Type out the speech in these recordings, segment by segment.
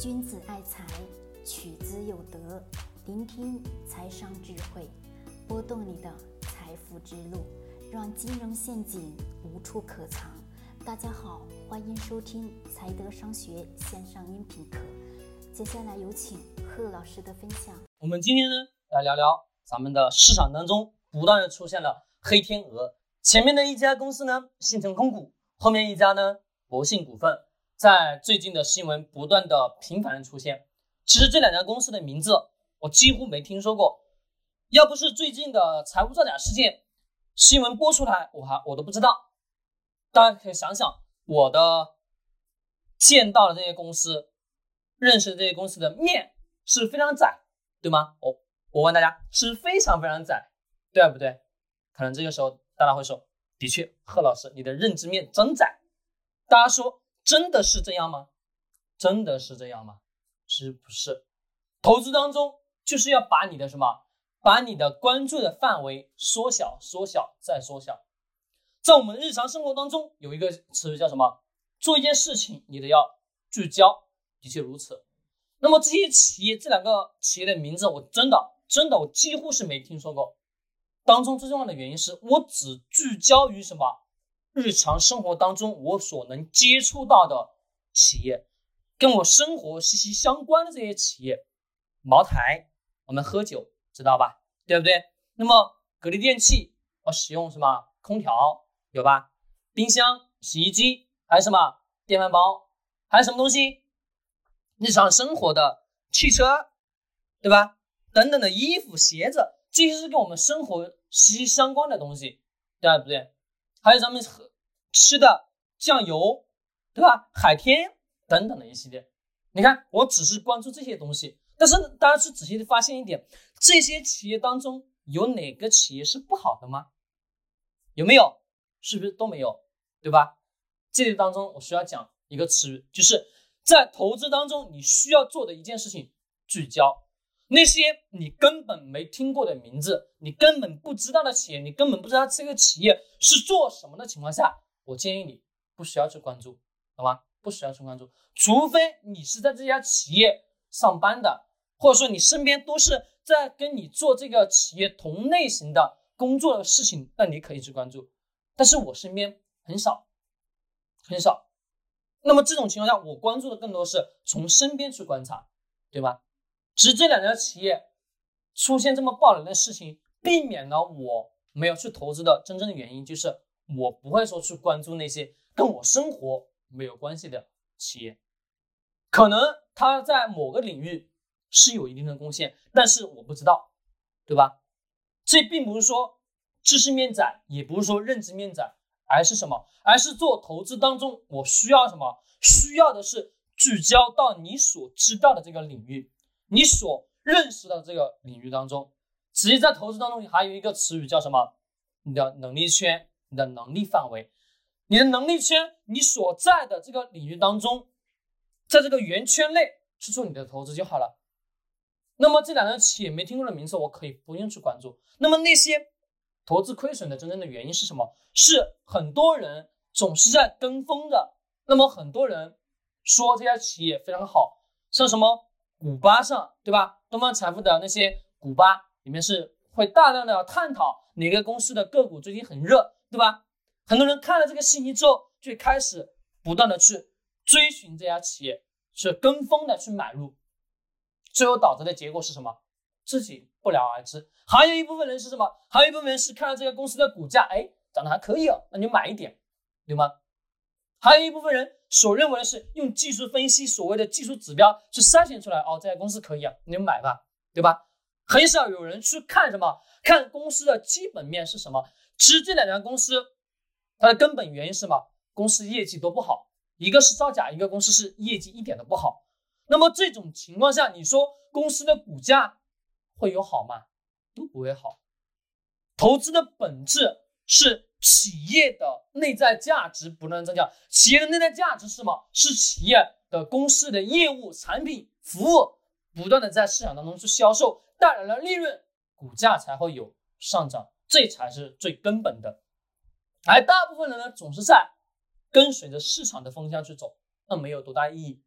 君子爱财，取之有德。聆听财商智慧，拨动你的财富之路，让金融陷阱无处可藏。大家好，欢迎收听财德商学线上音频课。接下来有请贺老师的分享。我们今天呢，来聊聊咱们的市场当中不断的出现了黑天鹅。前面的一家公司呢，信诚控股，后面一家呢，博信股份。在最近的新闻不断的频繁的出现，其实这两家公司的名字我几乎没听说过，要不是最近的财务造假事件新闻播出来，我还我都不知道。大家可以想想，我的见到的这些公司，认识的这些公司的面是非常窄，对吗？我我问大家，是非常非常窄，对不对？可能这个时候大家会说，的确，贺老师你的认知面真窄。大家说。真的是这样吗？真的是这样吗？是不是？投资当中就是要把你的什么，把你的关注的范围缩小、缩小再缩小。在我们日常生活当中，有一个词叫什么？做一件事情，你得要聚焦。的确如此。那么这些企业，这两个企业的名字，我真的真的我几乎是没听说过。当中最重要的原因是我只聚焦于什么？日常生活当中，我所能接触到的企业，跟我生活息息相关的这些企业，茅台，我们喝酒知道吧？对不对？那么格力电器，我使用什么空调有吧？冰箱、洗衣机，还有什么电饭煲，还有什么东西？日常生活的汽车，对吧？等等的衣服、鞋子，这些是跟我们生活息息相关的东西，对不对？还有咱们喝吃的酱油，对吧？海天等等的一系列，你看，我只是关注这些东西，但是大家去仔细的发现一点，这些企业当中有哪个企业是不好的吗？有没有？是不是都没有？对吧？这里当中我需要讲一个词语，就是在投资当中你需要做的一件事情，聚焦。那些你根本没听过的名字，你根本不知道的企业，你根本不知道这个企业是做什么的情况下，我建议你不需要去关注，好吗？不需要去关注，除非你是在这家企业上班的，或者说你身边都是在跟你做这个企业同类型的工作的事情，那你可以去关注。但是我身边很少，很少。那么这种情况下，我关注的更多是从身边去观察，对吧？只这两家企业出现这么爆冷的事情，避免了我没有去投资的真正的原因，就是我不会说去关注那些跟我生活没有关系的企业。可能他在某个领域是有一定的贡献，但是我不知道，对吧？这并不是说知识面窄，也不是说认知面窄，而是什么？而是做投资当中，我需要什么？需要的是聚焦到你所知道的这个领域。你所认识的这个领域当中，实际在投资当中，还有一个词语叫什么？你的能力圈，你的能力范围，你的能力圈，你所在的这个领域当中，在这个圆圈内去做你的投资就好了。那么这两个企业没听过的名字，我可以不用去关注。那么那些投资亏损的真正的原因是什么？是很多人总是在跟风的。那么很多人说这家企业非常好，像什么？股吧上，对吧？东方财富的那些股吧里面是会大量的探讨哪个公司的个股最近很热，对吧？很多人看了这个信息之后，就开始不断的去追寻这家企业，去跟风的去买入，最后导致的结果是什么？自己不了而知。还有一部分人是什么？还有一部分人是看到这个公司的股价，哎，涨得还可以哦，那你买一点，对吗？还有一部分人。所认为的是用技术分析，所谓的技术指标去筛选出来哦，这家公司可以啊，你买吧，对吧？很少有人去看什么，看公司的基本面是什么。其实这两家公司，它的根本原因是什么？公司业绩都不好，一个是造假，一个公司是业绩一点都不好。那么这种情况下，你说公司的股价会有好吗？都不会好。投资的本质是。企业的内在价值不断增加，企业的内在价值是什么？是企业的公司的业务、产品、服务不断的在市场当中去销售，带来了利润，股价才会有上涨，这才是最根本的。而大部分人呢，总是在跟随着市场的风向去走，那没有多大意义。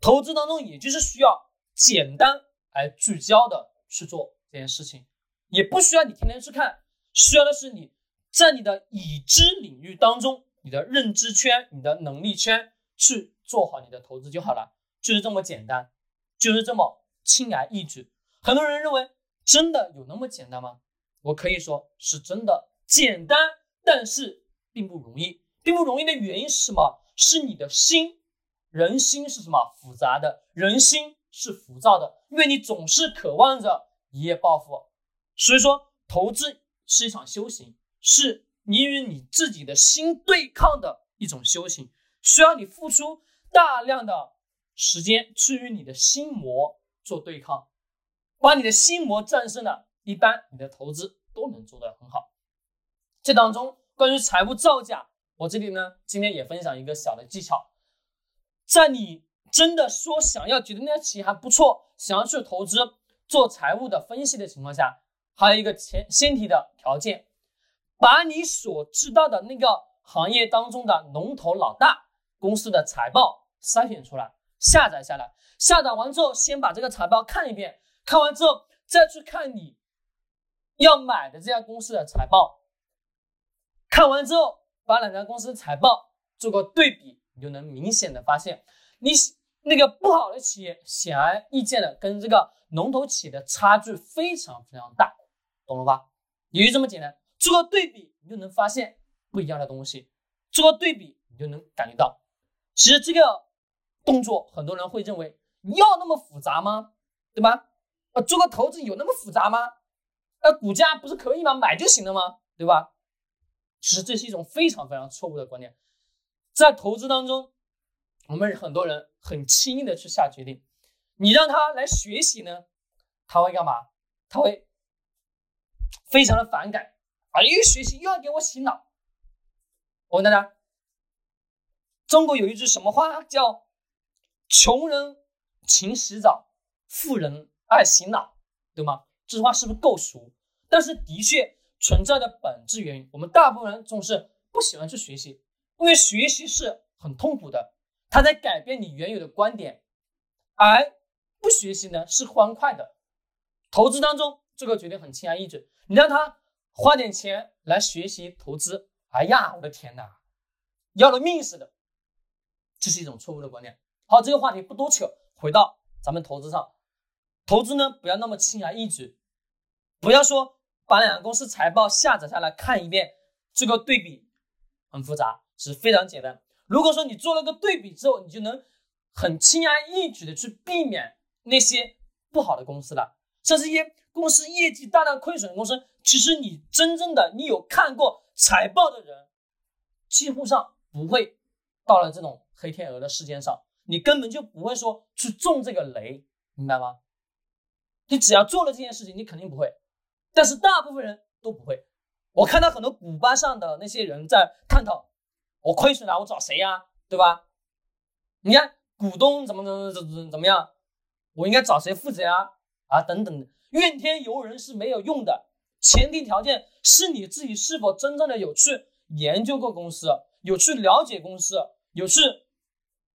投资当中也就是需。要简单而聚焦的去做这件事情，也不需要你天天去看，需。要的是你在你的已知领域当中，你的认知圈、你的能力圈去做好你的投资就好了，就是这么简单，就是这么轻而易举。很多人认为真的有那么简单吗？我可以说是真的简单，但是并不容易。并不容易的原因是什么？是你的心，人心是什么？复杂的，人心是浮躁的，因为你总是渴望着一夜暴富。所以说，投资是一场修行，是你与你自己的心对抗的一种修行，需要你付出大量的时间去与你的心魔做对抗，把你的心魔战胜了，一般你的投资都能做得很好。这当中关于财务造假。我这里呢，今天也分享一个小的技巧，在你真的说想要觉得那家企业还不错，想要去投资做财务的分析的情况下，还有一个前先提的条件，把你所知道的那个行业当中的龙头老大公司的财报筛选出来，下载下来，下载完之后，先把这个财报看一遍，看完之后再去看你要买的这家公司的财报，看完之后。把两家公司财报做个对比，你就能明显的发现，你那个不好的企业显而易见的跟这个龙头企业的差距非常非常大，懂了吧？也就这么简单，做个对比，你就能发现不一样的东西。做个对比，你就能感觉到，其实这个动作很多人会认为要那么复杂吗？对吧？呃，做个投资有那么复杂吗？呃，股价不是可以吗？买就行了吗？对吧？其实这是一种非常非常错误的观念，在投资当中，我们很多人很轻易的去下决定，你让他来学习呢，他会干嘛？他会非常的反感，啊，又学习又要给我洗脑。我问大家，中国有一句什么话叫“穷人勤洗澡，富人爱洗脑”，对吗？这句话是不是够熟？但是的确。存在的本质原因，我们大部分人总是不喜欢去学习，因为学习是很痛苦的，它在改变你原有的观点，而不学习呢是欢快的。投资当中这个决定很轻而易举，你让他花点钱来学习投资，哎呀，我的天哪，要了命似的，这是一种错误的观念。好，这个话题不多扯，回到咱们投资上，投资呢不要那么轻而易举，不要说。把两个公司财报下载下来看一遍，这个对比很复杂，是非常简单。如果说你做了个对比之后，你就能很轻而易举的去避免那些不好的公司了。像这些公司业绩大量亏损的公司，其实你真正的你有看过财报的人，几乎上不会到了这种黑天鹅的事件上，你根本就不会说去中这个雷，明白吗？你只要做了这件事情，你肯定不会。但是大部分人都不会，我看到很多股吧上的那些人在探讨，我亏损了，我找谁呀？对吧？你看股东怎么怎么怎么怎么样，我应该找谁负责呀？啊，等等，怨天尤人是没有用的，前提条件是你自己是否真正的有去研究过公司，有去了解公司，有去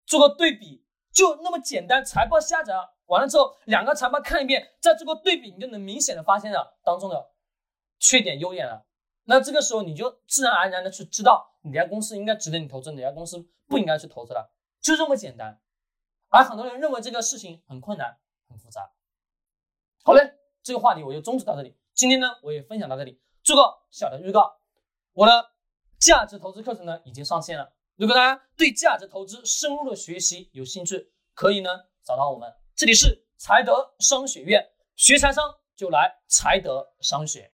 做个对比，就那么简单，财报下载。完了之后，两个财报看一遍，再做个对比，你就能明显的发现了当中的缺点、优点了。那这个时候，你就自然而然的去知道哪家公司应该值得你投资，哪家公司不应该去投资了，就这么简单。而很多人认为这个事情很困难、很复杂。好嘞，这个话题我就终止到这里。今天呢，我也分享到这里，做个小的预告。我的价值投资课程呢已经上线了，如果大家对价值投资深入的学习有兴趣，可以呢找到我们。这里是财德商学院，学财商就来财德商学。